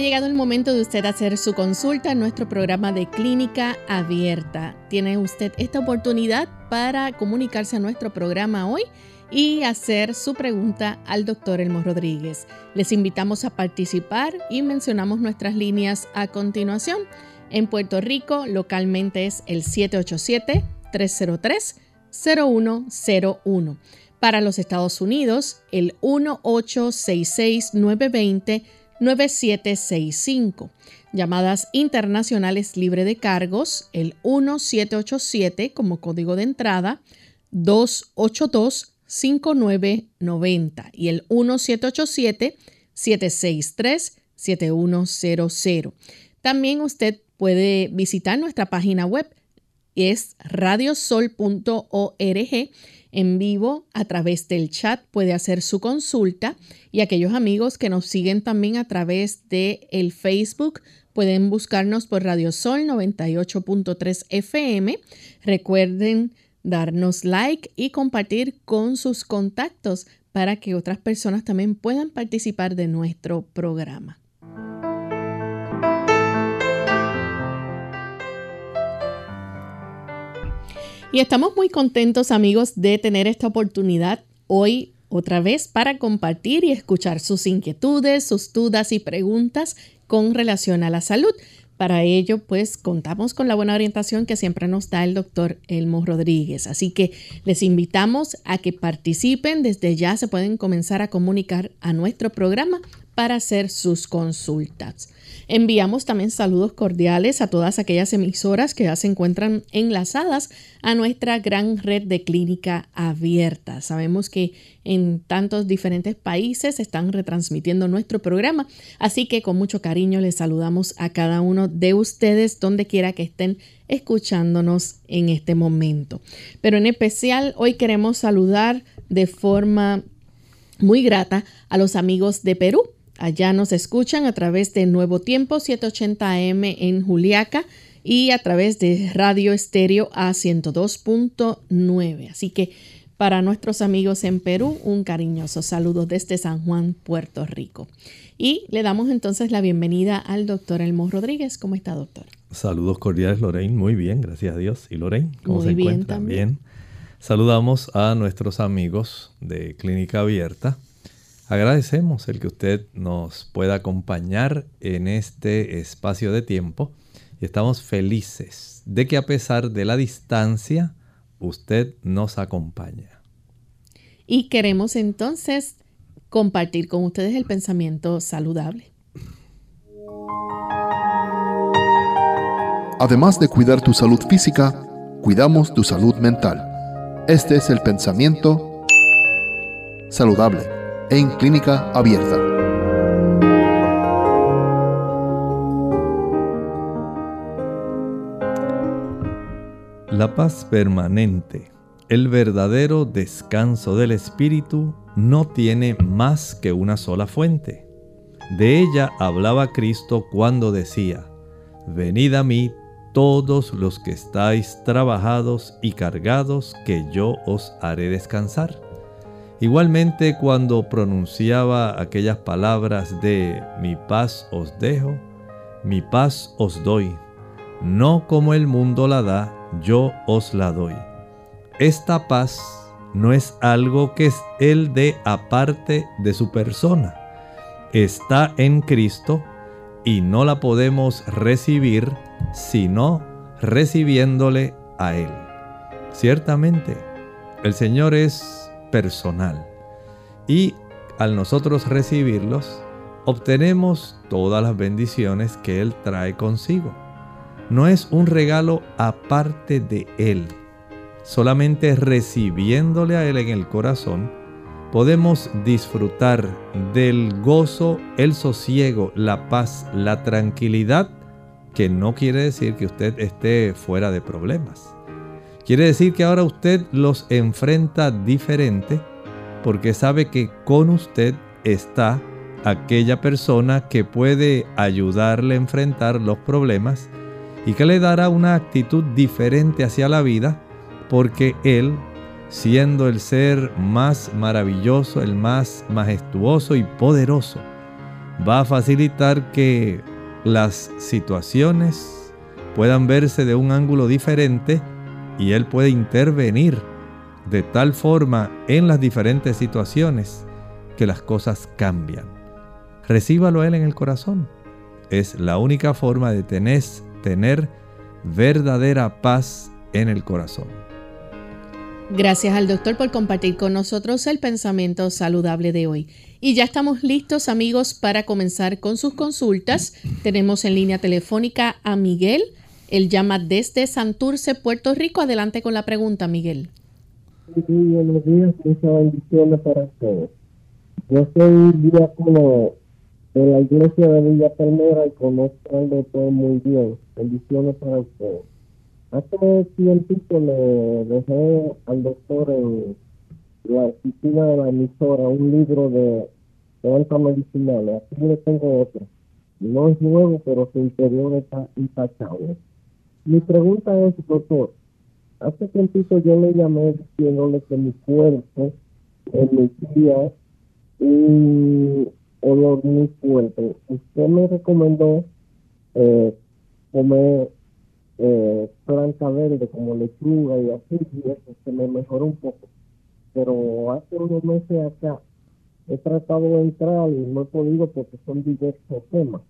Llegado el momento de usted hacer su consulta en nuestro programa de clínica abierta. Tiene usted esta oportunidad para comunicarse a nuestro programa hoy y hacer su pregunta al doctor Elmo Rodríguez. Les invitamos a participar y mencionamos nuestras líneas a continuación. En Puerto Rico, localmente es el 787-303-0101. Para los Estados Unidos, el 1866 920 9765. Llamadas internacionales libre de cargos, el 1787 como código de entrada, 282-5990 y el 1787-763-7100. También usted puede visitar nuestra página web, es radiosol.org en vivo a través del chat, puede hacer su consulta y aquellos amigos que nos siguen también a través de el Facebook pueden buscarnos por Radio Sol 98.3 FM. Recuerden darnos like y compartir con sus contactos para que otras personas también puedan participar de nuestro programa. Y estamos muy contentos amigos de tener esta oportunidad hoy otra vez para compartir y escuchar sus inquietudes, sus dudas y preguntas con relación a la salud. Para ello, pues contamos con la buena orientación que siempre nos da el doctor Elmo Rodríguez. Así que les invitamos a que participen. Desde ya se pueden comenzar a comunicar a nuestro programa para hacer sus consultas. Enviamos también saludos cordiales a todas aquellas emisoras que ya se encuentran enlazadas a nuestra gran red de clínica abierta. Sabemos que en tantos diferentes países están retransmitiendo nuestro programa, así que con mucho cariño les saludamos a cada uno de ustedes donde quiera que estén escuchándonos en este momento. Pero en especial hoy queremos saludar de forma muy grata a los amigos de Perú Allá nos escuchan a través de Nuevo Tiempo 780 AM en Juliaca y a través de Radio Estéreo A 102.9. Así que para nuestros amigos en Perú, un cariñoso saludo desde San Juan, Puerto Rico. Y le damos entonces la bienvenida al doctor Elmo Rodríguez. ¿Cómo está, doctor? Saludos cordiales, Lorraine. Muy bien, gracias a Dios. ¿Y Lorraine? ¿Cómo se bien, encuentra? Bien. Saludamos a nuestros amigos de Clínica Abierta Agradecemos el que usted nos pueda acompañar en este espacio de tiempo y estamos felices de que a pesar de la distancia, usted nos acompaña. Y queremos entonces compartir con ustedes el pensamiento saludable. Además de cuidar tu salud física, cuidamos tu salud mental. Este es el pensamiento saludable en clínica abierta. La paz permanente, el verdadero descanso del espíritu, no tiene más que una sola fuente. De ella hablaba Cristo cuando decía, Venid a mí todos los que estáis trabajados y cargados, que yo os haré descansar. Igualmente cuando pronunciaba aquellas palabras de mi paz os dejo, mi paz os doy, no como el mundo la da, yo os la doy. Esta paz no es algo que es el de aparte de su persona. Está en Cristo y no la podemos recibir sino recibiéndole a Él. Ciertamente, el Señor es personal. Y al nosotros recibirlos, obtenemos todas las bendiciones que Él trae consigo. No es un regalo aparte de Él. Solamente recibiéndole a Él en el corazón, podemos disfrutar del gozo, el sosiego, la paz, la tranquilidad, que no quiere decir que usted esté fuera de problemas. Quiere decir que ahora usted los enfrenta diferente porque sabe que con usted está aquella persona que puede ayudarle a enfrentar los problemas y que le dará una actitud diferente hacia la vida porque Él, siendo el ser más maravilloso, el más majestuoso y poderoso, va a facilitar que las situaciones puedan verse de un ángulo diferente y Él puede intervenir de tal forma en las diferentes situaciones que las cosas cambian. Recíbalo Él en el corazón. Es la única forma de tener, tener verdadera paz en el corazón. Gracias al doctor por compartir con nosotros el pensamiento saludable de hoy. Y ya estamos listos amigos para comenzar con sus consultas. Tenemos en línea telefónica a Miguel. Él llama desde Santurce, Puerto Rico. Adelante con la pregunta, Miguel. Sí, buenos días, muchas bendiciones para todos. Yo soy diácono de la iglesia de Villa Palmera y conozco al doctor muy bien. Bendiciones para ustedes. Hace tiempo le dejé al doctor en la oficina de la emisora un libro de plantas medicinales. Aquí le tengo otro. No es nuevo, pero su interior está intachable. Mi pregunta es, doctor, hace tiempo yo le llamé diciéndole que mi cuerpo emitía un olor muy fuerte. Usted me recomendó eh, comer eh, planta verde como lechuga y así, y eso se me mejoró un poco. Pero hace unos meses acá he tratado de entrar y no he podido porque son diversos temas.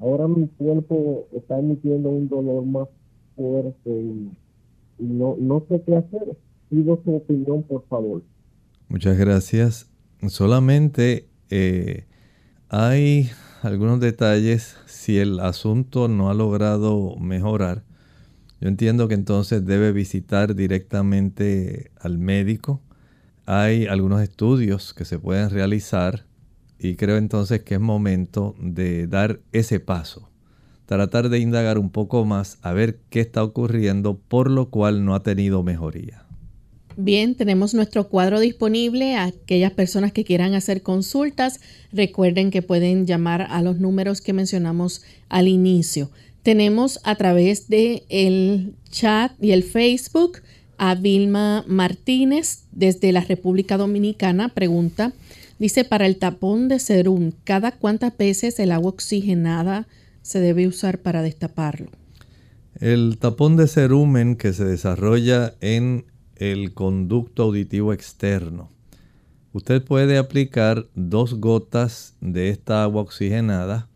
Ahora mi cuerpo está emitiendo un dolor más no sé qué hacer. Pido su opinión, por favor. Muchas gracias. Solamente eh, hay algunos detalles. Si el asunto no ha logrado mejorar, yo entiendo que entonces debe visitar directamente al médico. Hay algunos estudios que se pueden realizar y creo entonces que es momento de dar ese paso. Tratar de indagar un poco más a ver qué está ocurriendo por lo cual no ha tenido mejoría. Bien, tenemos nuestro cuadro disponible aquellas personas que quieran hacer consultas. Recuerden que pueden llamar a los números que mencionamos al inicio. Tenemos a través de el chat y el Facebook a Vilma Martínez desde la República Dominicana. Pregunta, dice, para el tapón de serum, ¿cada cuántas veces el agua oxigenada se debe usar para destaparlo? El tapón de cerumen que se desarrolla en el conducto auditivo externo. Usted puede aplicar dos gotas de esta agua oxigenada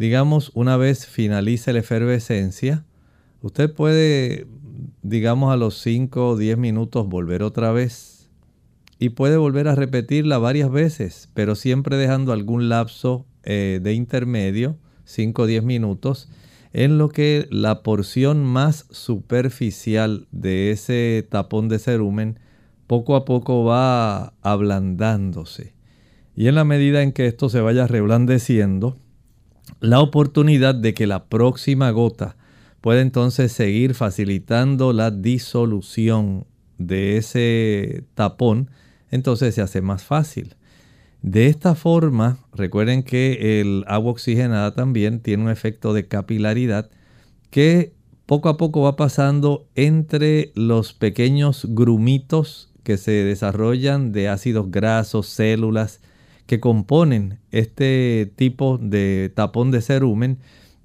digamos, una vez finalice la efervescencia, usted puede, digamos, a los 5 o 10 minutos volver otra vez y puede volver a repetirla varias veces, pero siempre dejando algún lapso eh, de intermedio, 5 o 10 minutos, en lo que la porción más superficial de ese tapón de cerumen poco a poco va ablandándose. Y en la medida en que esto se vaya reblandeciendo, la oportunidad de que la próxima gota pueda entonces seguir facilitando la disolución de ese tapón, entonces se hace más fácil. De esta forma, recuerden que el agua oxigenada también tiene un efecto de capilaridad que poco a poco va pasando entre los pequeños grumitos que se desarrollan de ácidos grasos, células, que componen este tipo de tapón de cerumen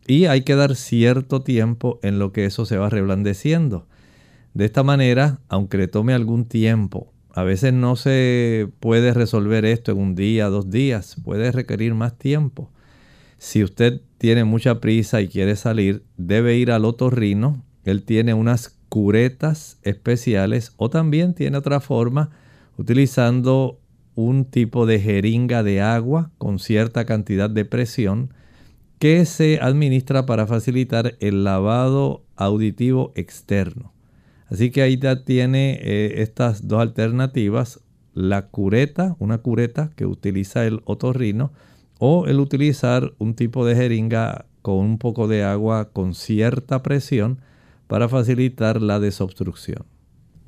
y hay que dar cierto tiempo en lo que eso se va reblandeciendo. De esta manera, aunque tome algún tiempo, a veces no se puede resolver esto en un día, dos días, puede requerir más tiempo. Si usted tiene mucha prisa y quiere salir, debe ir al otorrino. Él tiene unas curetas especiales o también tiene otra forma utilizando un tipo de jeringa de agua con cierta cantidad de presión que se administra para facilitar el lavado auditivo externo. Así que ahí ya tiene eh, estas dos alternativas. la cureta, una cureta que utiliza el otorrino, o el utilizar un tipo de jeringa con un poco de agua con cierta presión para facilitar la desobstrucción.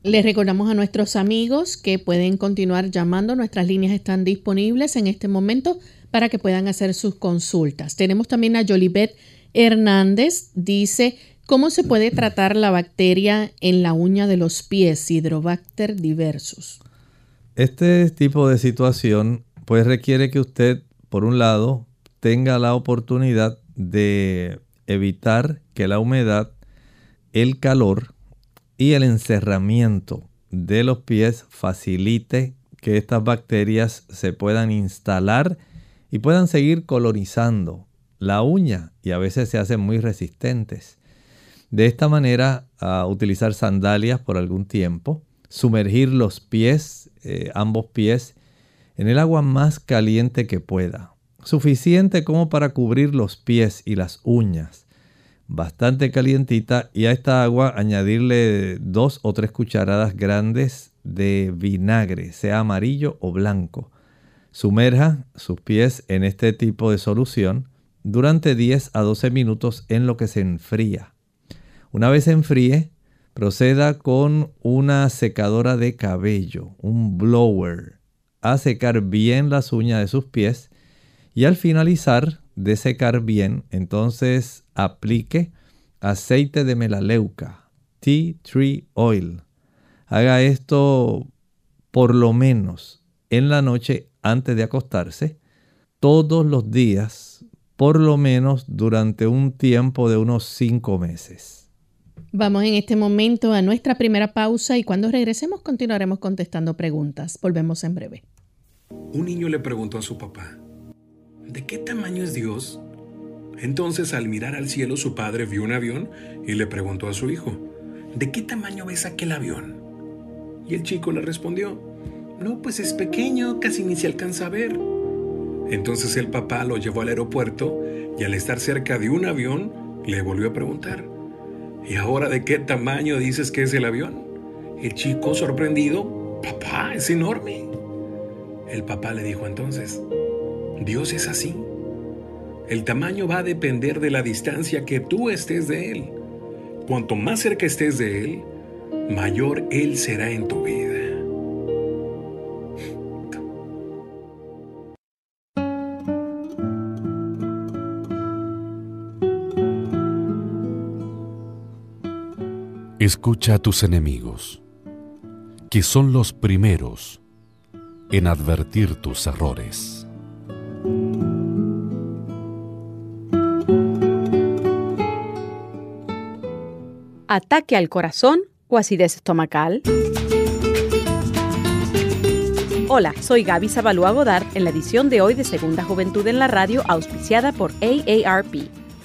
Les recordamos a nuestros amigos que pueden continuar llamando. Nuestras líneas están disponibles en este momento para que puedan hacer sus consultas. Tenemos también a Jolibet Hernández. Dice, ¿cómo se puede tratar la bacteria en la uña de los pies, Hydrobacter diversus? Este tipo de situación pues requiere que usted, por un lado, tenga la oportunidad de evitar que la humedad, el calor y el encerramiento de los pies facilite que estas bacterias se puedan instalar y puedan seguir colonizando la uña y a veces se hacen muy resistentes. De esta manera, a utilizar sandalias por algún tiempo, sumergir los pies, eh, ambos pies, en el agua más caliente que pueda, suficiente como para cubrir los pies y las uñas. Bastante calientita y a esta agua añadirle dos o tres cucharadas grandes de vinagre, sea amarillo o blanco. Sumerja sus pies en este tipo de solución durante 10 a 12 minutos en lo que se enfría. Una vez enfríe, proceda con una secadora de cabello, un blower, a secar bien las uñas de sus pies y al finalizar de secar bien, entonces aplique aceite de melaleuca, tea tree oil. Haga esto por lo menos en la noche antes de acostarse, todos los días, por lo menos durante un tiempo de unos cinco meses. Vamos en este momento a nuestra primera pausa y cuando regresemos continuaremos contestando preguntas. Volvemos en breve. Un niño le preguntó a su papá, ¿de qué tamaño es Dios? Entonces al mirar al cielo su padre vio un avión y le preguntó a su hijo, ¿de qué tamaño ves aquel avión? Y el chico le respondió, no, pues es pequeño, casi ni se alcanza a ver. Entonces el papá lo llevó al aeropuerto y al estar cerca de un avión le volvió a preguntar, ¿y ahora de qué tamaño dices que es el avión? El chico sorprendido, papá, es enorme. El papá le dijo entonces, Dios es así. El tamaño va a depender de la distancia que tú estés de Él. Cuanto más cerca estés de Él, mayor Él será en tu vida. Escucha a tus enemigos, que son los primeros en advertir tus errores. ataque al corazón o acidez estomacal? Hola, soy Gaby Zabalúa Godard en la edición de hoy de Segunda Juventud en la Radio, auspiciada por AARP.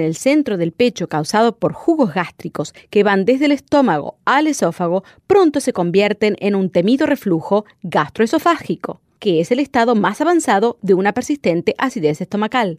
el centro del pecho causado por jugos gástricos que van desde el estómago al esófago, pronto se convierten en un temido reflujo gastroesofágico, que es el estado más avanzado de una persistente acidez estomacal.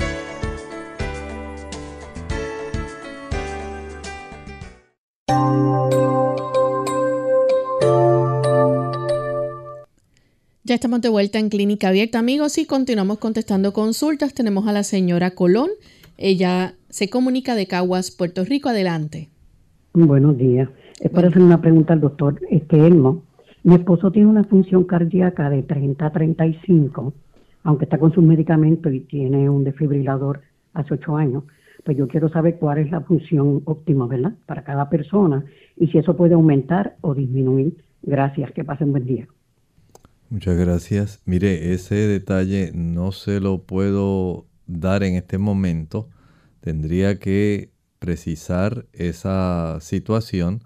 Ya estamos de vuelta en Clínica Abierta, amigos, y continuamos contestando consultas. Tenemos a la señora Colón. Ella se comunica de Caguas, Puerto Rico. Adelante. Buenos días. Es para hacer una pregunta al doctor este Elmo. Mi esposo tiene una función cardíaca de 30 a 35, aunque está con sus medicamentos y tiene un desfibrilador hace 8 años. Pues yo quiero saber cuál es la función óptima, ¿verdad? Para cada persona y si eso puede aumentar o disminuir. Gracias, que pasen buen día. Muchas gracias. Mire, ese detalle no se lo puedo dar en este momento. Tendría que precisar esa situación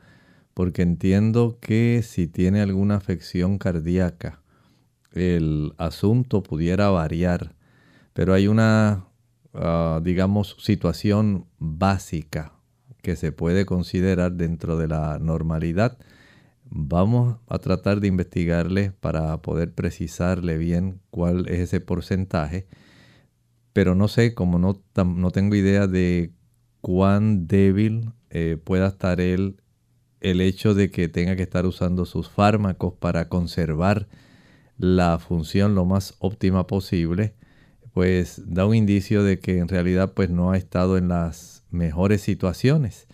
porque entiendo que si tiene alguna afección cardíaca, el asunto pudiera variar, pero hay una, ah, digamos, situación básica que se puede considerar dentro de la normalidad Vamos a tratar de investigarle para poder precisarle bien cuál es ese porcentaje, pero no sé, como no, no tengo idea de cuán débil eh, pueda estar él el hecho de que tenga que estar usando sus fármacos para conservar la función lo más óptima posible, pues da un indicio de que en realidad pues no ha estado en las mejores situaciones.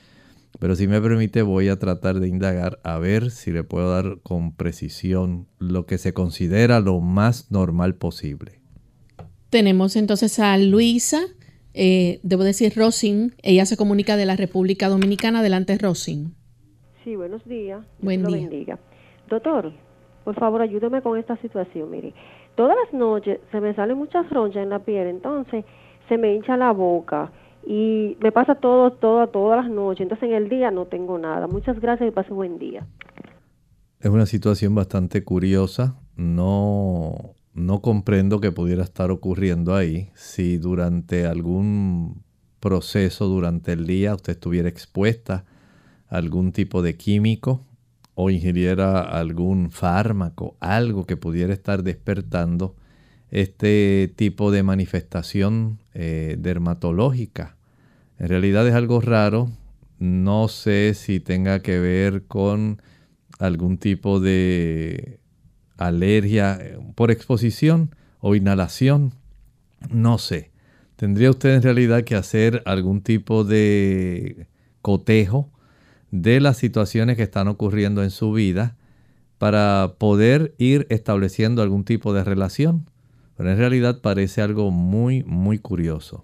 Pero si me permite voy a tratar de indagar a ver si le puedo dar con precisión lo que se considera lo más normal posible. Tenemos entonces a Luisa, eh, debo decir Rosin, ella se comunica de la República Dominicana. Adelante Rosin. Sí, buenos días. Buen día. bendiga. Doctor, por favor ayúdeme con esta situación. Mire, todas las noches se me salen muchas ronchas en la piel, entonces se me hincha la boca y me pasa todo, todo, todas las noches. Entonces en el día no tengo nada. Muchas gracias y pase buen día. Es una situación bastante curiosa. No, no comprendo que pudiera estar ocurriendo ahí. Si durante algún proceso, durante el día, usted estuviera expuesta a algún tipo de químico o ingiriera algún fármaco, algo que pudiera estar despertando este tipo de manifestación eh, dermatológica. En realidad es algo raro. No sé si tenga que ver con algún tipo de alergia eh, por exposición o inhalación. No sé. Tendría usted en realidad que hacer algún tipo de cotejo de las situaciones que están ocurriendo en su vida para poder ir estableciendo algún tipo de relación. Pero en realidad parece algo muy, muy curioso.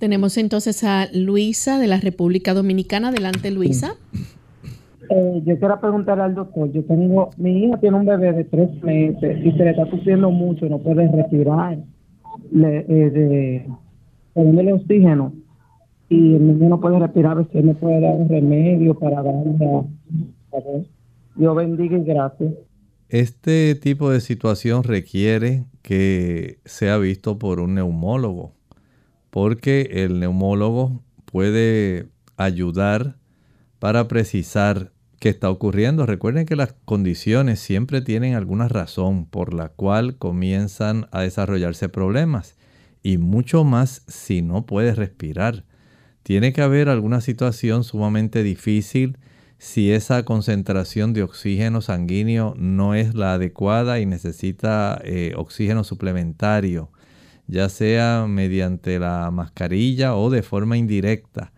Tenemos entonces a Luisa de la República Dominicana. Adelante, Luisa. Eh, yo quiero preguntarle al doctor. Yo tengo, mi hija tiene un bebé de tres meses y se le está sufriendo mucho, no puede respirar, le, eh, de, poniéndole oxígeno y el niño no puede respirar, a veces me puede dar un remedio para darle a, a Dios bendiga y gracias. Este tipo de situación requiere que sea visto por un neumólogo, porque el neumólogo puede ayudar para precisar qué está ocurriendo. Recuerden que las condiciones siempre tienen alguna razón por la cual comienzan a desarrollarse problemas y mucho más si no puede respirar. Tiene que haber alguna situación sumamente difícil si esa concentración de oxígeno sanguíneo no es la adecuada y necesita eh, oxígeno suplementario, ya sea mediante la mascarilla o de forma indirecta.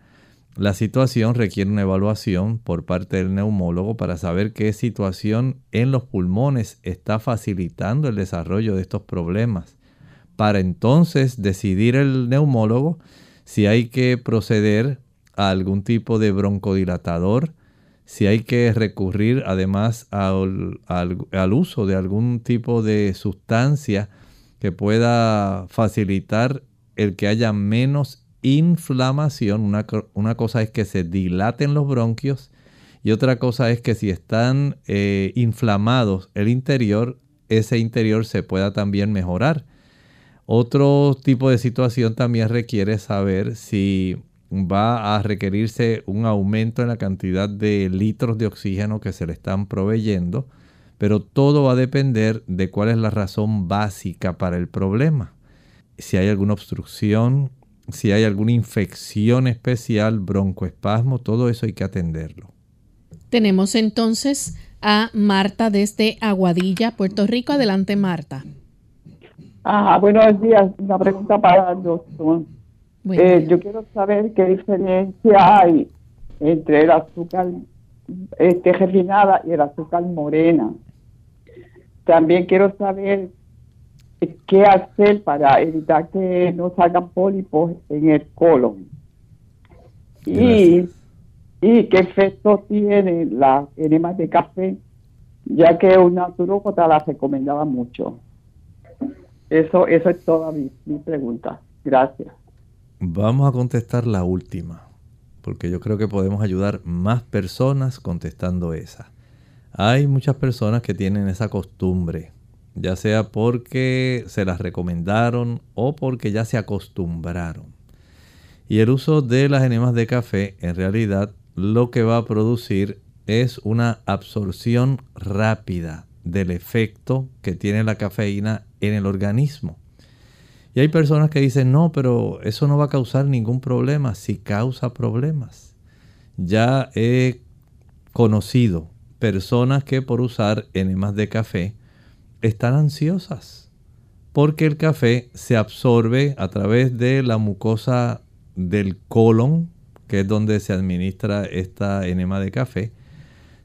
La situación requiere una evaluación por parte del neumólogo para saber qué situación en los pulmones está facilitando el desarrollo de estos problemas. Para entonces decidir el neumólogo si hay que proceder a algún tipo de broncodilatador, si hay que recurrir además al, uso de algún tipo de sustancia que pueda facilitar el que haya menos inflamación. Una, una, cosa es que se dilaten los bronquios y otra cosa es que si están eh, inflamados el interior, ese interior se pueda también mejorar. Otro tipo de situación también requiere saber si va a requerirse un aumento en la cantidad de litros de oxígeno que se le están proveyendo, pero todo va a depender de cuál es la razón básica para el problema. Si hay alguna obstrucción, si hay alguna infección especial, broncoespasmo, todo eso hay que atenderlo. Tenemos entonces a Marta desde Aguadilla, Puerto Rico. Adelante, Marta. Ah, buenos días. Una pregunta para el doctor. Eh, yo quiero saber qué diferencia hay entre el azúcar este, refinada y el azúcar morena. También quiero saber qué hacer para evitar que no salgan pólipos en el colon. Y, y qué efecto tiene la enema de café, ya que un naturópata la recomendaba mucho. Eso, eso es toda mi, pregunta. Gracias. Vamos a contestar la última, porque yo creo que podemos ayudar más personas contestando esa. Hay muchas personas que tienen esa costumbre, ya sea porque se las recomendaron o porque ya se acostumbraron. Y el uso de las enemas de café en realidad lo que va a producir es una absorción rápida del efecto que tiene la cafeína en el organismo. Y hay personas que dicen, no, pero eso no va a causar ningún problema. Si causa problemas. Ya he conocido personas que por usar enemas de café están ansiosas porque el café se absorbe a través de la mucosa del colon, que es donde se administra esta enema de café.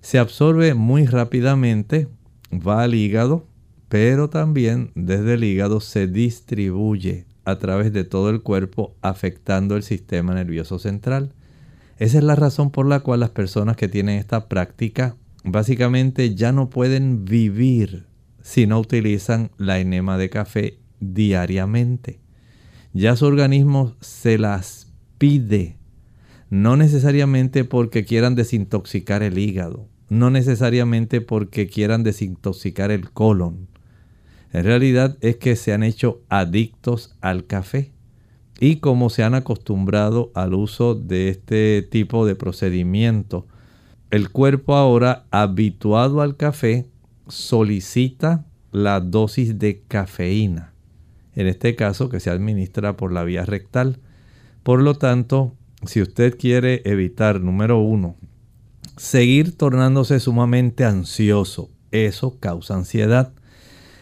Se absorbe muy rápidamente va al hígado, pero también desde el hígado se distribuye a través de todo el cuerpo afectando el sistema nervioso central. Esa es la razón por la cual las personas que tienen esta práctica básicamente ya no pueden vivir si no utilizan la enema de café diariamente. Ya su organismo se las pide, no necesariamente porque quieran desintoxicar el hígado, no necesariamente porque quieran desintoxicar el colon. En realidad es que se han hecho adictos al café. Y como se han acostumbrado al uso de este tipo de procedimiento, el cuerpo ahora habituado al café solicita la dosis de cafeína. En este caso que se administra por la vía rectal. Por lo tanto, si usted quiere evitar, número uno, seguir tornándose sumamente ansioso. Eso causa ansiedad.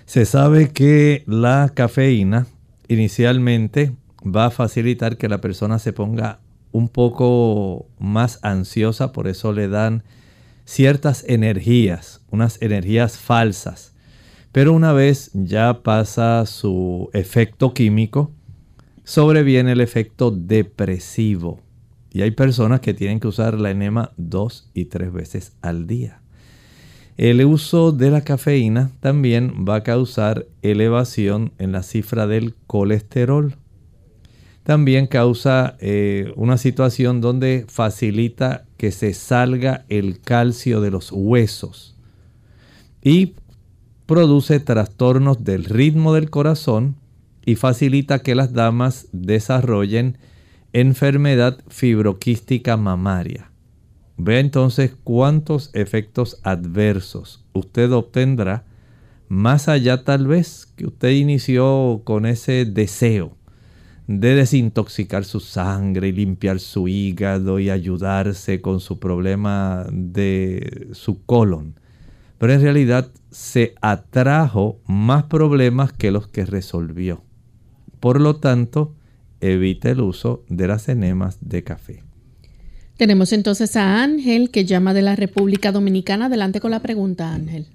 Se sabe que la cafeína inicialmente va a facilitar que la persona se ponga un poco más ansiosa, por eso le dan ciertas energías, unas energías falsas. Pero una vez ya pasa su efecto químico, sobreviene el efecto depresivo. Y hay personas que tienen que usar la enema dos y tres veces al día. El uso de la cafeína también va a causar elevación en la cifra del colesterol. También causa eh, una situación donde facilita que se salga el calcio de los huesos y produce trastornos del ritmo del corazón y facilita que las damas desarrollen enfermedad fibroquística mamaria. Vea entonces cuántos efectos adversos usted obtendrá más allá tal vez que usted inició con ese deseo de desintoxicar su sangre y limpiar su hígado y ayudarse con su problema de su colon. Pero en realidad se atrajo más problemas que los que resolvió. Por lo tanto, evite el uso de las enemas de café. Tenemos entonces a Ángel que llama de la República Dominicana. Adelante con la pregunta, Ángel.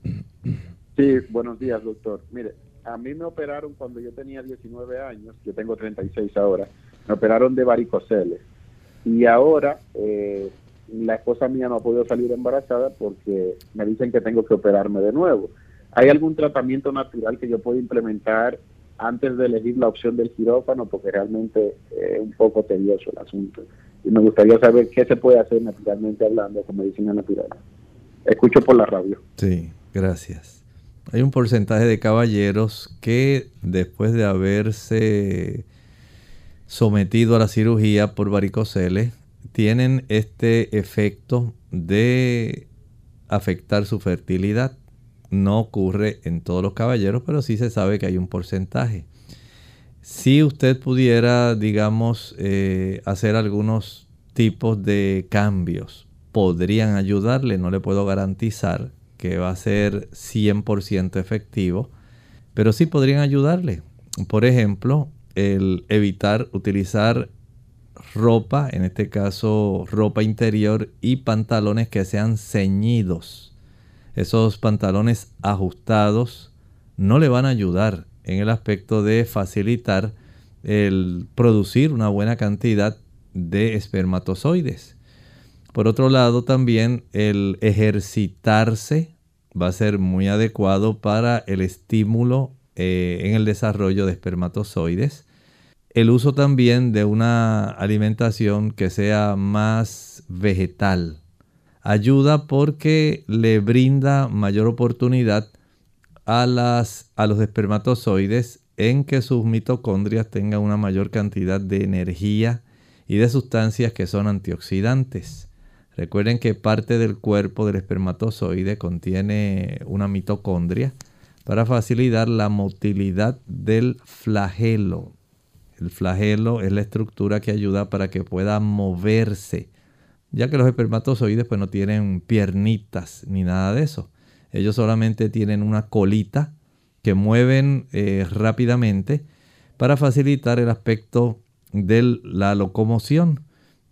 Sí, buenos días, doctor. Mire, a mí me operaron cuando yo tenía 19 años, yo tengo 36 ahora, me operaron de varicoceles. Y ahora eh, la esposa mía no ha podido salir embarazada porque me dicen que tengo que operarme de nuevo. ¿Hay algún tratamiento natural que yo pueda implementar antes de elegir la opción del quirófano, porque realmente es un poco tedioso el asunto. Y me gustaría saber qué se puede hacer naturalmente hablando con medicina natural. Escucho por la radio. Sí, gracias. Hay un porcentaje de caballeros que después de haberse sometido a la cirugía por varicoceles tienen este efecto de afectar su fertilidad. No ocurre en todos los caballeros, pero sí se sabe que hay un porcentaje. Si usted pudiera, digamos, eh, hacer algunos tipos de cambios, podrían ayudarle, no le puedo garantizar que va a ser 100% efectivo, pero sí podrían ayudarle. Por ejemplo, el evitar utilizar ropa, en este caso ropa interior y pantalones que sean ceñidos. Esos pantalones ajustados no le van a ayudar en el aspecto de facilitar el producir una buena cantidad de espermatozoides. Por otro lado, también el ejercitarse va a ser muy adecuado para el estímulo eh, en el desarrollo de espermatozoides el uso también de una alimentación que sea más vegetal ayuda porque le brinda mayor oportunidad a, las, a los espermatozoides en que sus mitocondrias tengan una mayor cantidad de energía y de sustancias que son antioxidantes. Recuerden que parte del cuerpo del espermatozoide contiene una mitocondria para facilitar la motilidad del flagelo, el flagelo es la estructura que ayuda para que pueda moverse, ya que los espermatozoides pues no tienen piernitas ni nada de eso. Ellos solamente tienen una colita que mueven eh, rápidamente para facilitar el aspecto de la locomoción.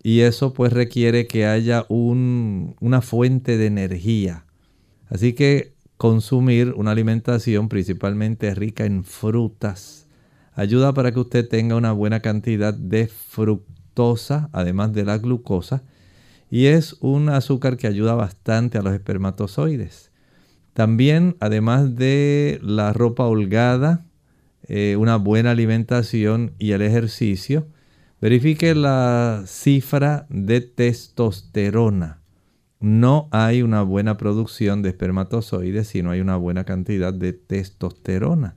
Y eso pues requiere que haya una fuente de energía. Así que consumir una alimentación principalmente rica en frutas, ayuda para que usted tenga una buena cantidad de fructosa, además de la glucosa, y es un azúcar que ayuda bastante a los espermatozoides. También, además de la ropa holgada, eh, una buena alimentación y el ejercicio, verifique la cifra de testosterona. No hay una buena producción de espermatozoides si no hay una buena cantidad de testosterona.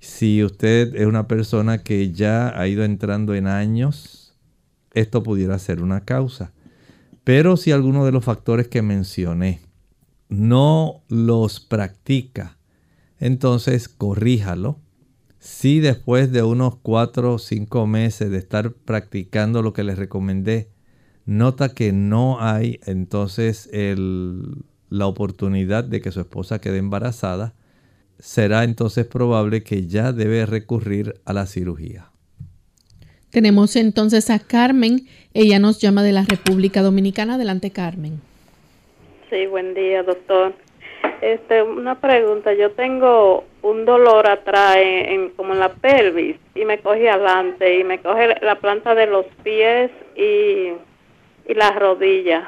Si usted es una persona que ya ha ido entrando en años, esto pudiera ser una causa. Pero si alguno de los factores que mencioné no los practica, entonces corríjalo. Si después de unos 4 o 5 meses de estar practicando lo que les recomendé, nota que no hay entonces la oportunidad de que su esposa quede embarazada, será entonces probable que ya debe recurrir a la cirugía. Tenemos entonces a Carmen. Ella nos llama de la República Dominicana. Adelante, Carmen. Sí, buen día, doctor. Este, una pregunta. Yo tengo un dolor atrás, en, como en la pelvis, y me coge adelante, y me coge la planta de los pies y, y las rodillas.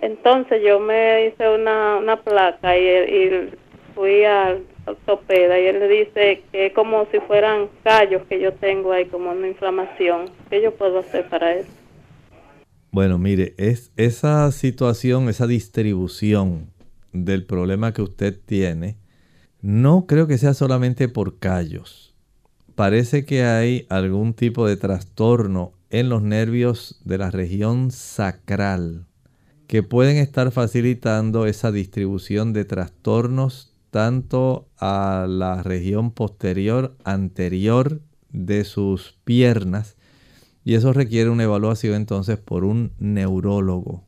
Entonces yo me hice una, una placa y, y fui al ortopeda y él le dice que es como si fueran callos que yo tengo ahí, como una inflamación. ¿Qué yo puedo hacer para eso? Bueno, mire, es esa situación, esa distribución del problema que usted tiene, no creo que sea solamente por callos. Parece que hay algún tipo de trastorno en los nervios de la región sacral que pueden estar facilitando esa distribución de trastornos tanto a la región posterior anterior de sus piernas y eso requiere una evaluación entonces por un neurólogo.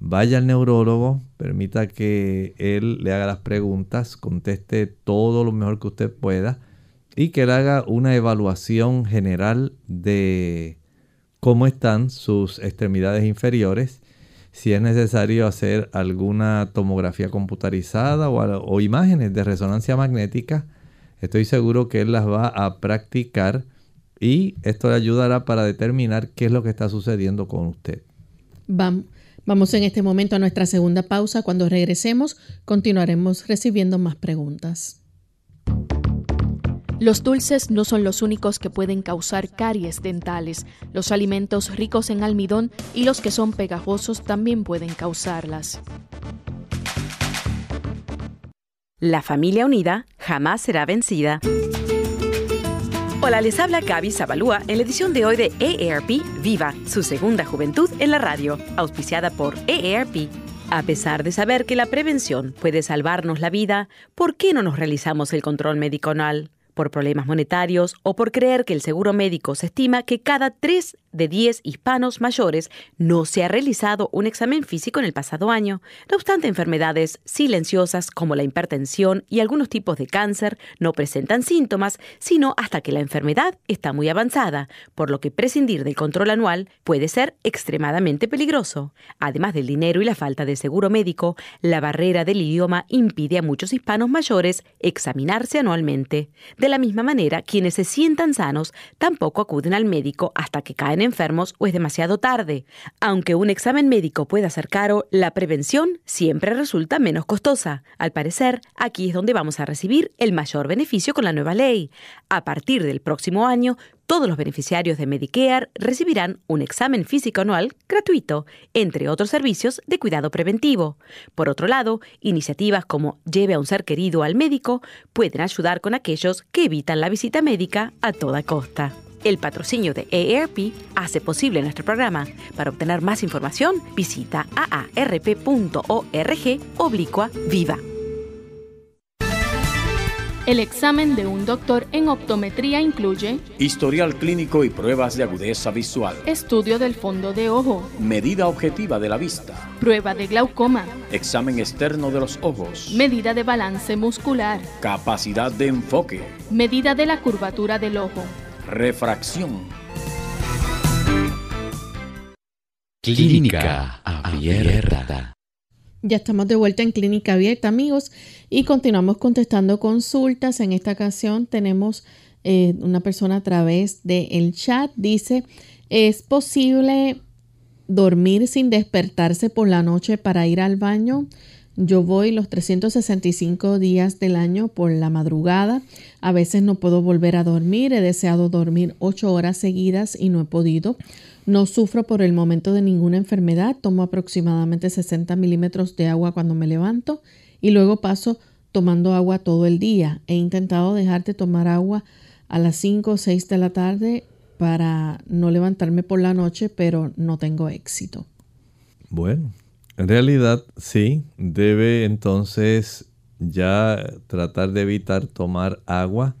Vaya al neurólogo, permita que él le haga las preguntas, conteste todo lo mejor que usted pueda y que le haga una evaluación general de cómo están sus extremidades inferiores si es necesario hacer alguna tomografía computarizada o, imágenes de resonancia magnética, estoy seguro que él las va a practicar y esto le ayudará para determinar qué es lo que está sucediendo con usted. Vamos. Vamos en este momento a nuestra segunda pausa. Cuando regresemos, continuaremos recibiendo más preguntas. Los dulces no son los únicos que pueden causar caries dentales. Los alimentos ricos en almidón y los que son pegajosos también pueden causarlas. La familia unida jamás será vencida. Hola, les habla Gaby Zabalúa en la edición de hoy de EARP Viva, su segunda juventud en la radio, auspiciada por EARP. A pesar de saber que la prevención puede salvarnos la vida, ¿por qué no nos realizamos el control médico anual? por problemas monetarios o por creer que el seguro médico se estima que cada 3 de 10 hispanos mayores no se ha realizado un examen físico en el pasado año. No obstante, enfermedades silenciosas como la hipertensión y algunos tipos de cáncer no presentan síntomas, sino hasta que la enfermedad está muy avanzada, por lo que prescindir del control anual puede ser extremadamente peligroso. Además del dinero y la falta de seguro médico, la barrera del idioma impide a muchos hispanos mayores examinarse anualmente. De la misma manera, quienes se sientan sanos tampoco acuden al médico hasta que caen enfermos o es demasiado tarde. Aunque un examen médico pueda ser caro, la prevención siempre resulta menos costosa. Al parecer, aquí es donde vamos a recibir el mayor beneficio con la nueva ley. A partir del próximo año, todos los beneficiarios de Medicare recibirán un examen físico anual gratuito, entre otros servicios de cuidado preventivo. Por otro lado, iniciativas como Lleve a un ser querido al médico pueden ayudar con aquellos que evitan la visita médica a toda costa. El patrocinio de AARP hace posible nuestro programa. Para obtener más información, visita aarp.org oblicua viva. El examen de un doctor en optometría incluye historial clínico y pruebas de agudeza visual, estudio del fondo de ojo, medida objetiva de la vista, prueba de glaucoma, examen externo de los ojos, medida de balance muscular, capacidad de enfoque, medida de la curvatura del ojo refracción. Clínica Abierta. Ya estamos de vuelta en Clínica Abierta, amigos, y continuamos contestando consultas. En esta ocasión tenemos eh, una persona a través del chat. Dice, ¿es posible dormir sin despertarse por la noche para ir al baño? Yo voy los 365 días del año por la madrugada. A veces no puedo volver a dormir. He deseado dormir 8 horas seguidas y no he podido. No sufro por el momento de ninguna enfermedad. Tomo aproximadamente 60 milímetros de agua cuando me levanto y luego paso tomando agua todo el día. He intentado dejar de tomar agua a las 5 o 6 de la tarde para no levantarme por la noche, pero no tengo éxito. Bueno, en realidad, sí, debe entonces ya tratar de evitar tomar agua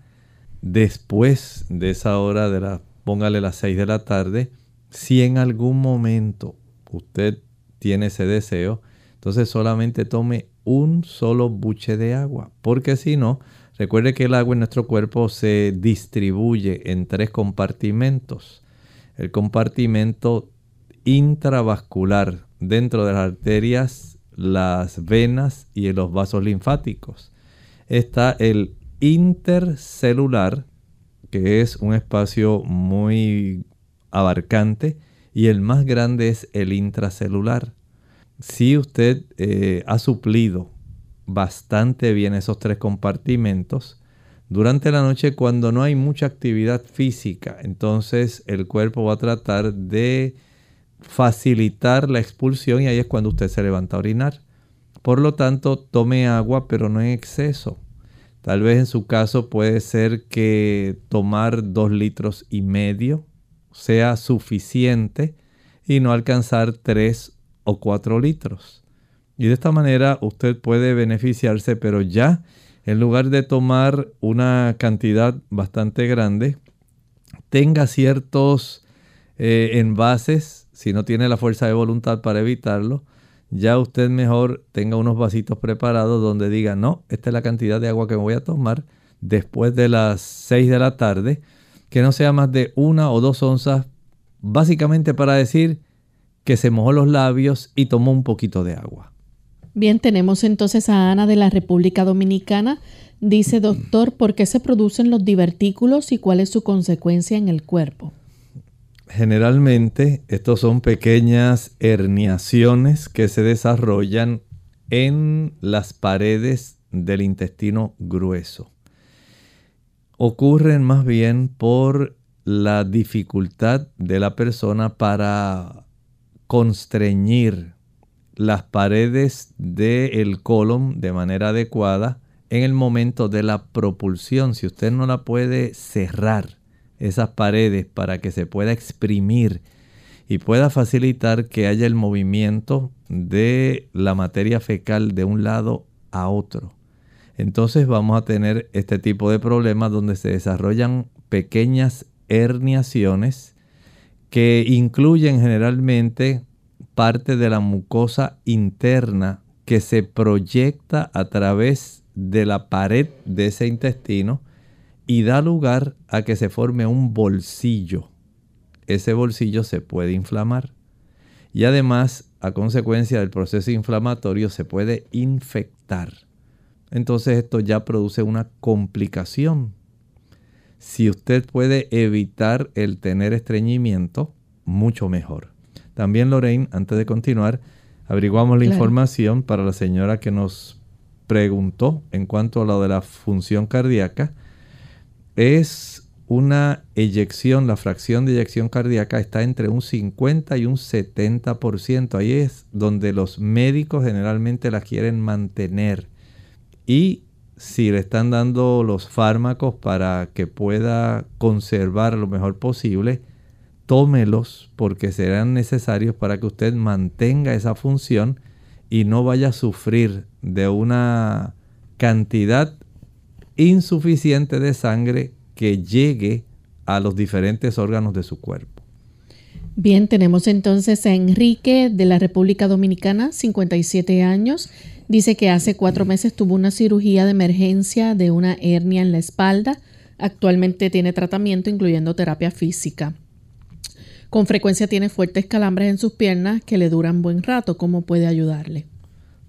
después de esa hora de la, póngale las 6 de la tarde. Si en algún momento usted tiene ese deseo, entonces solamente tome un solo buche de agua, porque si no, recuerde que el agua en nuestro cuerpo se distribuye en tres compartimentos. El compartimento intravascular dentro de las arterias, las venas y los vasos linfáticos. Está el intercelular, que es un espacio muy abarcante, y el más grande es el intracelular. Si usted eh, ha suplido bastante bien esos tres compartimentos, durante la noche cuando no hay mucha actividad física, entonces el cuerpo va a tratar de facilitar la expulsión y ahí es cuando usted se levanta a orinar. Por lo tanto, tome agua, pero no en exceso. Tal vez en su caso puede ser que tomar dos litros y medio sea suficiente y no alcanzar tres o cuatro litros. Y de esta manera usted puede beneficiarse, pero ya en lugar de tomar una cantidad bastante grande, tenga ciertos eh, envases si no tiene la fuerza de voluntad para evitarlo, ya usted mejor tenga unos vasitos preparados donde diga, no, esta es la cantidad de agua que me voy a tomar después de las 6 de la tarde, que no sea más de una o dos onzas, básicamente para decir que se mojó los labios y tomó un poquito de agua. Bien, tenemos entonces a Ana de la República Dominicana. Dice, doctor, ¿por qué se producen los divertículos y cuál es su consecuencia en el cuerpo? Generalmente estos son pequeñas herniaciones que se desarrollan en las paredes del intestino grueso. Ocurren más bien por la dificultad de la persona para constreñir las paredes del colon de manera adecuada en el momento de la propulsión. Si usted no la puede cerrar, esas paredes para que se pueda exprimir y pueda facilitar que haya el movimiento de la materia fecal de un lado a otro. Entonces vamos a tener este tipo de problemas donde se desarrollan pequeñas herniaciones que incluyen generalmente parte de la mucosa interna que se proyecta a través de la pared de ese intestino y da lugar a que se forme un bolsillo. Ese bolsillo se puede inflamar y además a consecuencia del proceso inflamatorio se puede infectar. Entonces esto ya produce una complicación. Si usted puede evitar el tener estreñimiento, mucho mejor. También Lorraine, antes de continuar, averiguamos la información para la señora que nos preguntó en cuanto a lo de la función cardíaca es una eyección, la fracción de eyección cardíaca está entre un 50 y un 70%. Ahí es donde los médicos generalmente la quieren mantener. Y si le están dando los fármacos para que pueda conservar lo mejor posible, tómelos porque serán necesarios para que usted mantenga esa función y no vaya a sufrir de una cantidad insuficiente de sangre que llegue a los diferentes órganos de su cuerpo. Bien, tenemos entonces a Enrique de la República Dominicana, 57 años. Dice que hace cuatro meses tuvo una cirugía de emergencia de una hernia en la espalda. Actualmente tiene tratamiento incluyendo terapia física. Con frecuencia tiene fuertes calambres en sus piernas que le duran buen rato. ¿Cómo puede ayudarle?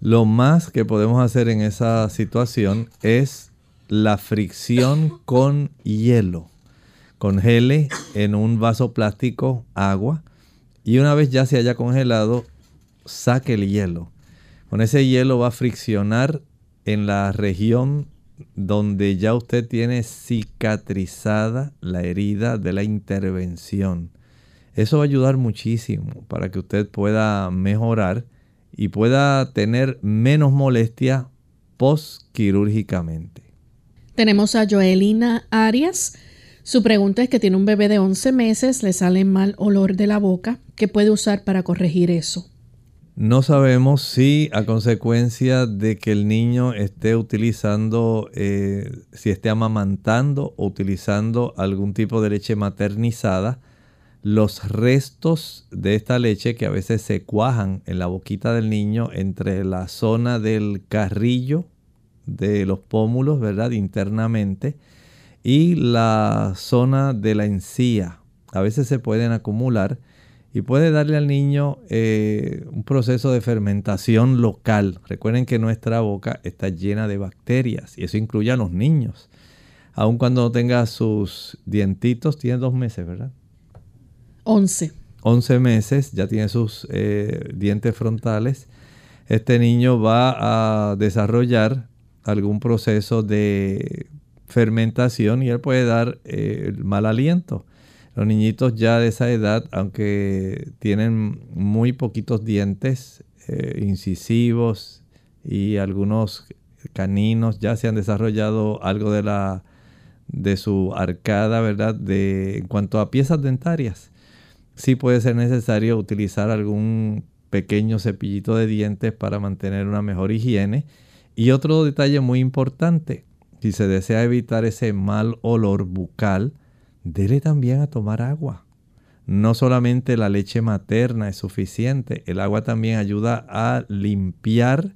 Lo más que podemos hacer en esa situación es la fricción con hielo. Congele en un vaso plástico agua y una vez ya se haya congelado, saque el hielo. Con ese hielo va a friccionar en la región donde ya usted tiene cicatrizada la herida de la intervención. Eso va a ayudar muchísimo para que usted pueda mejorar y pueda tener menos molestia postquirúrgicamente. Tenemos a Joelina Arias. Su pregunta es que tiene un bebé de 11 meses, le sale mal olor de la boca. ¿Qué puede usar para corregir eso? No sabemos si a consecuencia de que el niño esté utilizando, eh, si esté amamantando o utilizando algún tipo de leche maternizada, los restos de esta leche que a veces se cuajan en la boquita del niño entre la zona del carrillo de los pómulos, ¿verdad? Internamente. Y la zona de la encía. A veces se pueden acumular y puede darle al niño eh, un proceso de fermentación local. Recuerden que nuestra boca está llena de bacterias y eso incluye a los niños. Aun cuando no tenga sus dientitos, tiene dos meses, ¿verdad? Once. Once meses, ya tiene sus eh, dientes frontales. Este niño va a desarrollar algún proceso de fermentación y él puede dar eh, mal aliento. Los niñitos ya de esa edad, aunque tienen muy poquitos dientes eh, incisivos y algunos caninos, ya se han desarrollado algo de la de su arcada, ¿verdad? De, en cuanto a piezas dentarias, sí puede ser necesario utilizar algún pequeño cepillito de dientes para mantener una mejor higiene y otro detalle muy importante, si se desea evitar ese mal olor bucal, dele también a tomar agua. No solamente la leche materna es suficiente, el agua también ayuda a limpiar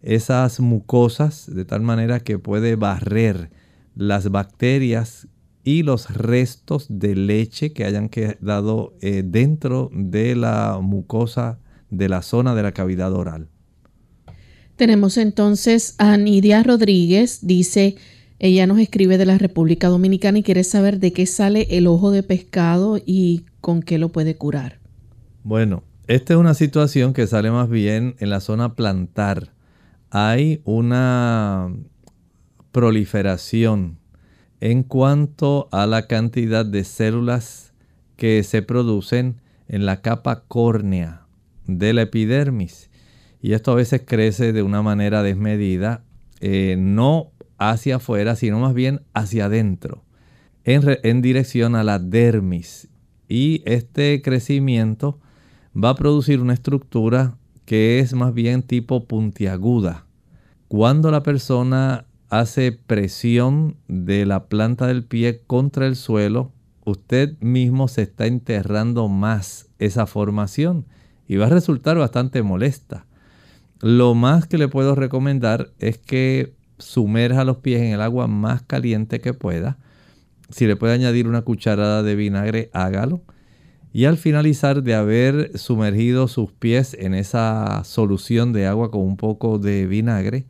esas mucosas de tal manera que puede barrer las bacterias y los restos de leche que hayan quedado eh, dentro de la mucosa de la zona de la cavidad oral. Tenemos entonces a Nidia Rodríguez, dice, ella nos escribe de la República Dominicana y quiere saber de qué sale el ojo de pescado y con qué lo puede curar. Bueno, esta es una situación que sale más bien en la zona plantar. Hay una proliferación en cuanto a la cantidad de células que se producen en la capa córnea de la epidermis y esto a veces crece de una manera desmedida, eh, no hacia afuera, sino más bien hacia adentro, en, dirección a la dermis. Y este crecimiento va a producir una estructura que es más bien tipo puntiaguda. Cuando la persona hace presión de la planta del pie contra el suelo, usted mismo se está enterrando más esa formación y va a resultar bastante molesta. Lo más que le puedo recomendar es que sumerja los pies en el agua más caliente que pueda. Si le puede añadir una cucharada de vinagre, hágalo. Y al finalizar de haber sumergido sus pies en esa solución de agua con un poco de vinagre,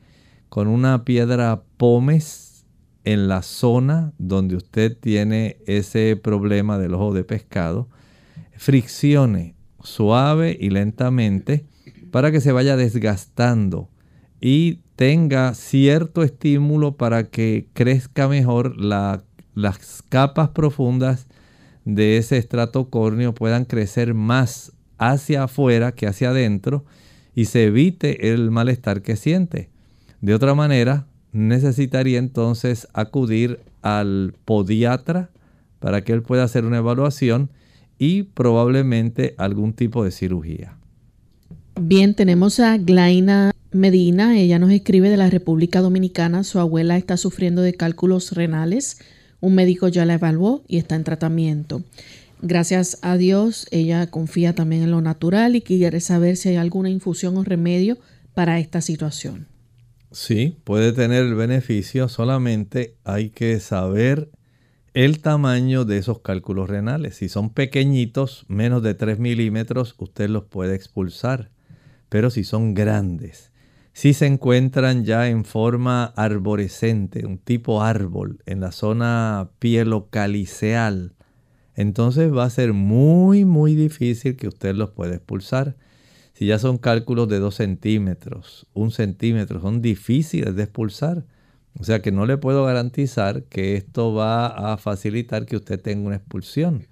con una piedra pómez en la zona donde usted tiene ese problema del ojo de pescado, friccione suave y lentamente para que se vaya desgastando y tenga cierto estímulo para que crezca mejor las capas profundas de ese estrato córneo puedan crecer más hacia afuera que hacia adentro y se evite el malestar que siente. De otra manera, necesitaría entonces acudir al podiatra para que él pueda hacer una evaluación y probablemente algún tipo de cirugía. Bien, tenemos a Glaina Medina, ella nos escribe de la República Dominicana, su abuela está sufriendo de cálculos renales un médico ya la evaluó y está en tratamiento. Gracias a Dios, ella confía también en lo natural y quiere saber si hay alguna infusión o remedio para esta situación. Sí, puede tener beneficio, solamente hay que saber el tamaño de esos cálculos renales. Si son pequeñitos, menos de 3 milímetros, usted los puede expulsar. Pero si son grandes, si se encuentran ya en forma arborescente, un tipo árbol en la zona pielocaliceal, entonces va a ser muy, muy difícil que usted los pueda expulsar. Si ya son cálculos de 2 centímetros, 1 centímetro, son difíciles de expulsar. O sea que no le puedo garantizar que esto va a facilitar que usted tenga una expulsión.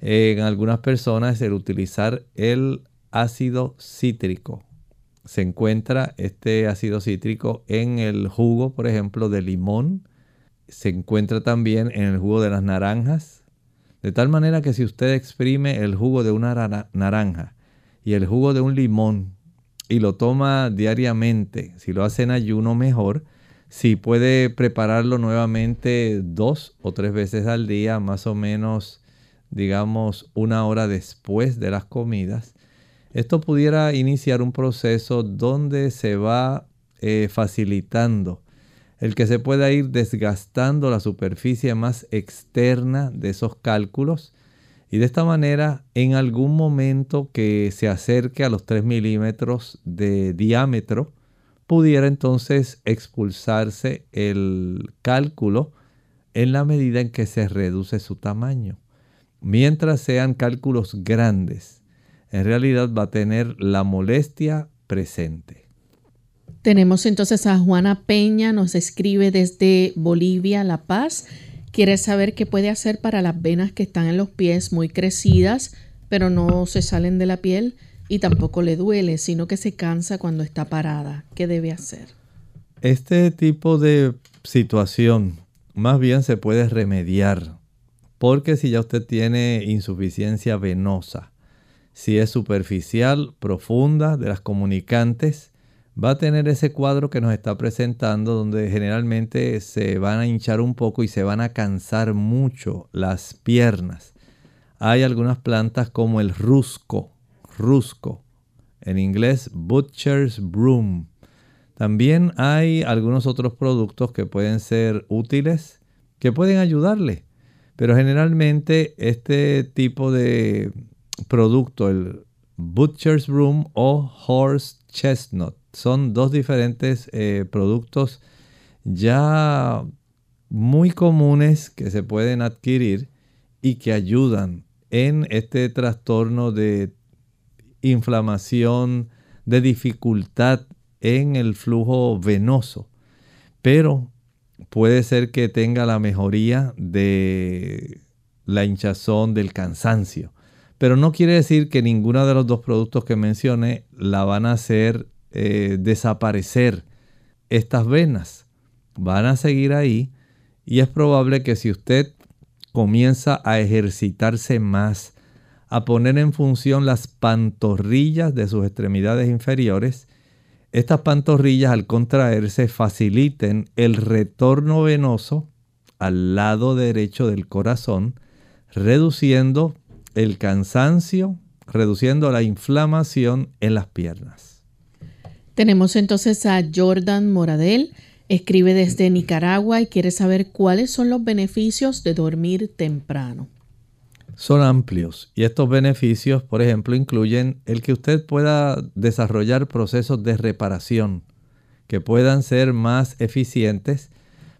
En algunas personas el utilizar el ácido cítrico se encuentra este ácido cítrico en el jugo, por ejemplo, de limón. Se encuentra también en el jugo de las naranjas. De tal manera que si usted exprime el jugo de una naranja y el jugo de un limón y lo toma diariamente, si lo hace en ayuno mejor, si puede prepararlo nuevamente dos o tres veces al día, más o menos, digamos, una hora después de las comidas, esto pudiera iniciar un proceso donde se va eh, facilitando el que se pueda ir desgastando la superficie más externa de esos cálculos y de esta manera en algún momento que se acerque a los 3 milímetros de diámetro pudiera entonces expulsarse el cálculo en la medida en que se reduce su tamaño. Mientras sean cálculos grandes en realidad va a tener la molestia presente. Tenemos entonces a Juana Peña, nos escribe desde Bolivia, La Paz. Quiere saber qué puede hacer para las venas que están en los pies muy crecidas, pero no se salen de la piel y tampoco le duele, sino que se cansa cuando está parada. ¿Qué debe hacer? Este tipo de situación más bien se puede remediar, porque si ya usted tiene insuficiencia venosa, si es superficial, profunda, de las comunicantes, va a tener ese cuadro que nos está presentando donde generalmente se van a hinchar un poco y se van a cansar mucho las piernas. Hay algunas plantas como el rusco, rusco, en inglés butcher's broom. También hay algunos otros productos que pueden ser útiles, que pueden ayudarle. Pero generalmente este tipo de producto, el Butcher's Room o Horse Chestnut. Son dos diferentes eh, productos ya muy comunes que se pueden adquirir y que ayudan en este trastorno de inflamación, de dificultad en el flujo venoso. Pero puede ser que tenga la mejoría de la hinchazón, del cansancio. Pero no quiere decir que ninguno de los dos productos que mencioné la van a hacer eh, desaparecer estas venas. van a seguir ahí y es probable que si usted comienza a ejercitarse más, a poner en función las pantorrillas de sus extremidades inferiores, estas pantorrillas al contraerse faciliten el retorno venoso al lado derecho del corazón, reduciendo el cansancio, reduciendo la inflamación en las piernas. Tenemos entonces a Jordan Moradel, escribe desde Nicaragua y quiere saber cuáles son los beneficios de dormir temprano. Son amplios y estos beneficios, por ejemplo, incluyen el que usted pueda desarrollar procesos de reparación que puedan ser más eficientes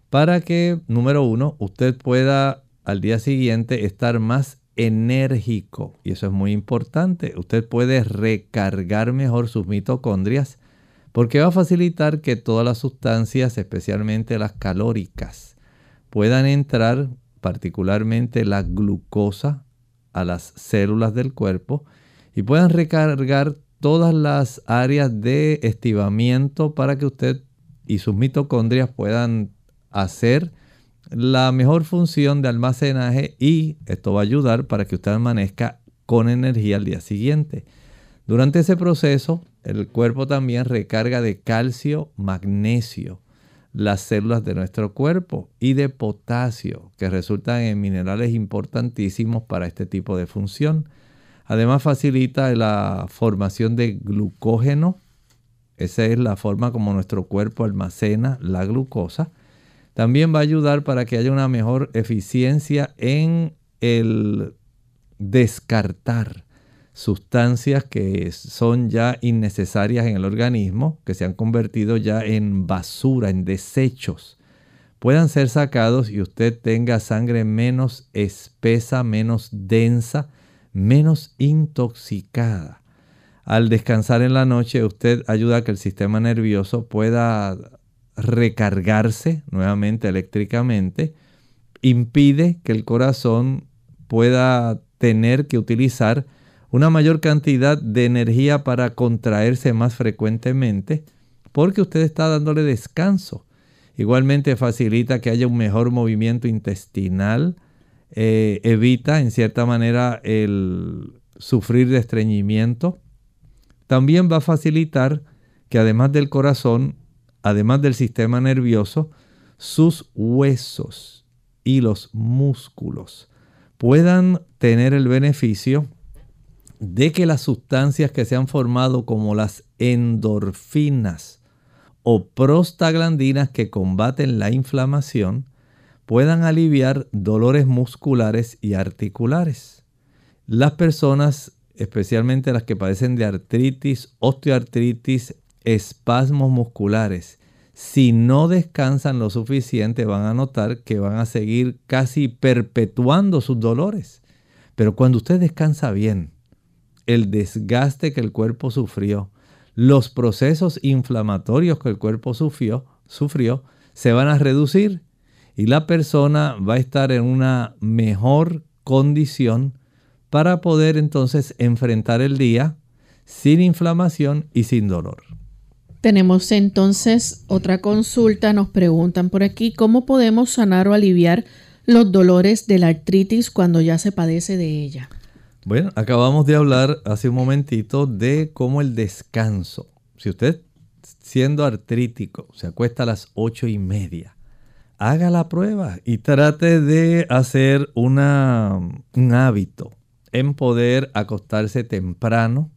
para que, número uno, usted pueda al día siguiente estar más enérgico. Y eso es muy importante. Usted puede recargar mejor sus mitocondrias porque va a facilitar que todas las sustancias, especialmente las calóricas, puedan entrar, particularmente la glucosa, a las células del cuerpo y puedan recargar todas las áreas de estivamiento para que usted y sus mitocondrias puedan hacer la mejor función de almacenaje y esto va a ayudar para que usted amanezca con energía al día siguiente. Durante ese proceso, el cuerpo también recarga de calcio, magnesio, las células de nuestro cuerpo y de potasio, que resultan en minerales importantísimos para este tipo de función. Además facilita la formación de glucógeno. Esa es la forma como nuestro cuerpo almacena la glucosa también va a ayudar para que haya una mejor eficiencia en el descartar sustancias que son ya innecesarias en el organismo, que se han convertido ya en basura, en desechos, puedan ser sacados y usted tenga sangre menos espesa, menos densa, menos intoxicada. Al descansar en la noche, usted ayuda a que el sistema nervioso pueda recargarse nuevamente eléctricamente, impide que el corazón pueda tener que utilizar una mayor cantidad de energía para contraerse más frecuentemente, porque usted está dándole descanso. Igualmente facilita que haya un mejor movimiento intestinal, eh, evita en cierta manera el sufrir de estreñimiento. También va a facilitar que además del corazón además del sistema nervioso, sus huesos y los músculos puedan tener el beneficio de que las sustancias que se han formado como las endorfinas o prostaglandinas que combaten la inflamación puedan aliviar dolores musculares y articulares. Las personas, especialmente las que padecen de artritis, osteoartritis, espasmos musculares, si no descansan lo suficiente, van a notar que van a seguir casi perpetuando sus dolores. Pero cuando usted descansa bien, el desgaste que el cuerpo sufrió, los procesos inflamatorios que el cuerpo sufrió, sufrió se van a reducir y la persona va a estar en una mejor condición para poder entonces enfrentar el día sin inflamación y sin dolor. Tenemos entonces otra consulta. Nos preguntan por aquí cómo podemos sanar o aliviar los dolores de la artritis cuando ya se padece de ella. Bueno, acabamos de hablar hace un momentito de cómo el descanso. Si usted siendo artrítico se acuesta a las ocho y media, haga la prueba y trate de hacer una, un hábito en poder acostarse temprano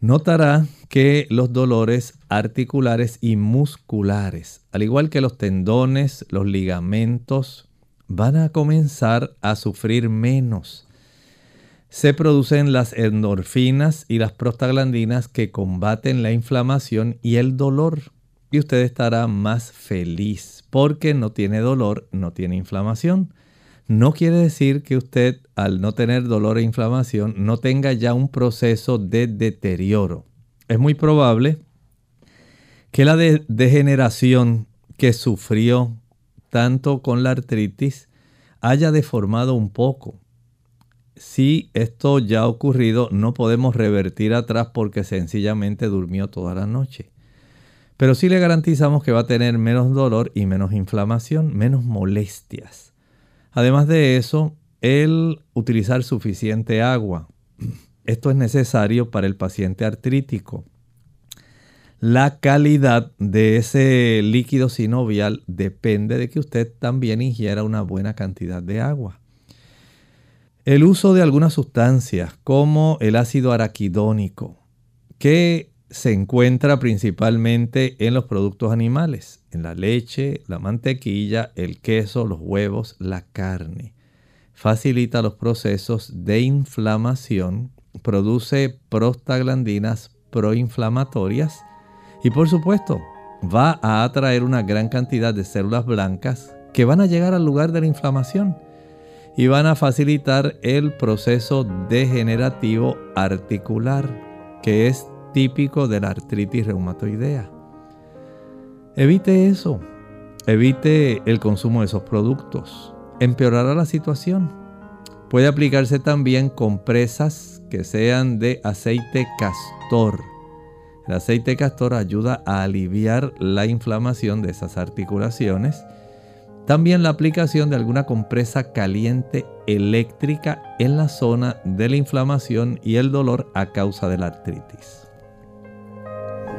notará que los dolores articulares y musculares, al igual que los tendones, los ligamentos, van a comenzar a sufrir menos. Se producen las endorfinas y las prostaglandinas que combaten la inflamación y el dolor. Y usted estará más feliz porque no tiene dolor, no tiene inflamación no quiere decir que usted al no tener dolor e inflamación no tenga ya un proceso de deterioro. Es muy probable que la degeneración que sufrió tanto con la artritis haya deformado un poco. Si esto ya ha ocurrido, no podemos revertir atrás porque sencillamente durmió toda la noche. Pero sí le garantizamos que va a tener menos dolor y menos inflamación, menos molestias. Además de eso, el utilizar suficiente agua. Esto es necesario para el paciente artrítico. La calidad de ese líquido sinovial depende de que usted también ingiera una buena cantidad de agua. El uso de algunas sustancias como el ácido araquidónico, que se encuentra principalmente en los productos animales, en la leche, la mantequilla, el queso, los huevos, la carne. Facilita los procesos de inflamación, produce prostaglandinas proinflamatorias y por supuesto va a atraer una gran cantidad de células blancas que van a llegar al lugar de la inflamación y van a facilitar el proceso degenerativo articular que es típico de la artritis reumatoidea. Evite eso, evite el consumo de esos productos, empeorará la situación. Puede aplicarse también compresas que sean de aceite castor el aceite castor ayuda a aliviar la inflamación de esas articulaciones. También la aplicación de alguna compresa caliente eléctrica en la zona de la inflamación y el dolor a causa de la artritis.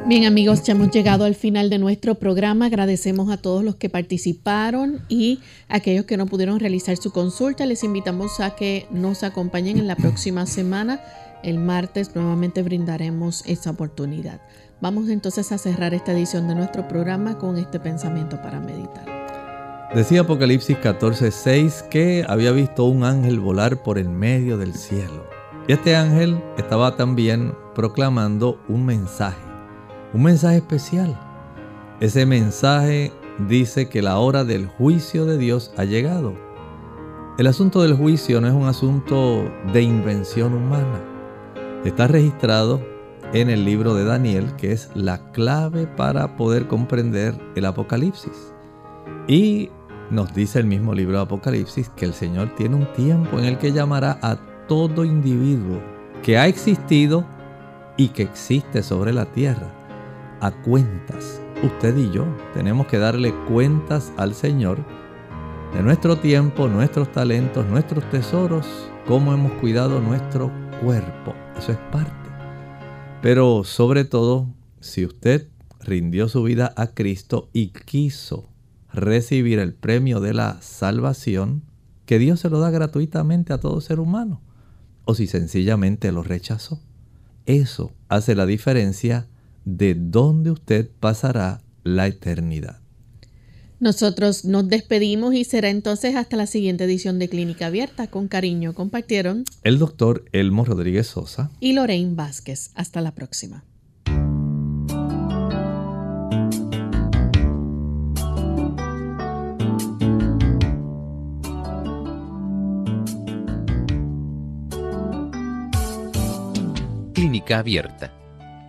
Bien amigos, ya hemos llegado al final de nuestro programa. Agradecemos a todos los que participaron y aquellos que no pudieron realizar su consulta. Les invitamos a que nos acompañen en la próxima semana el martes nuevamente brindaremos esa oportunidad. Vamos entonces a cerrar esta edición de nuestro programa con este pensamiento para meditar. Decía Apocalipsis 14:6 que había visto un ángel volar por el medio del cielo. Y este ángel estaba también proclamando un mensaje, un mensaje especial. Ese mensaje dice que la hora del juicio de Dios ha llegado. El asunto del juicio no es un asunto de invención humana está registrado en el libro de Daniel, que es la clave para poder comprender el Apocalipsis. Y nos dice el mismo libro de Apocalipsis que el Señor tiene un tiempo en el que llamará a todo individuo que ha existido y que existe sobre la tierra a cuentas. Usted y yo tenemos que darle cuentas al Señor de nuestro tiempo, nuestros talentos, nuestros tesoros, cómo hemos cuidado nuestro cuerpo. Eso es parte. Pero sobre todo, si usted rindió su vida a Cristo y quiso recibir el premio de la salvación, que Dios se lo da gratuitamente a todo ser humano, o si sencillamente lo rechazó. Eso hace la diferencia de dónde usted pasará la eternidad. Nosotros nos despedimos y será entonces hasta la siguiente edición de Clínica Abierta. Con cariño compartieron el doctor Elmo Rodríguez Sosa y Lorraine Vázquez. Hasta la próxima. Clínica Abierta.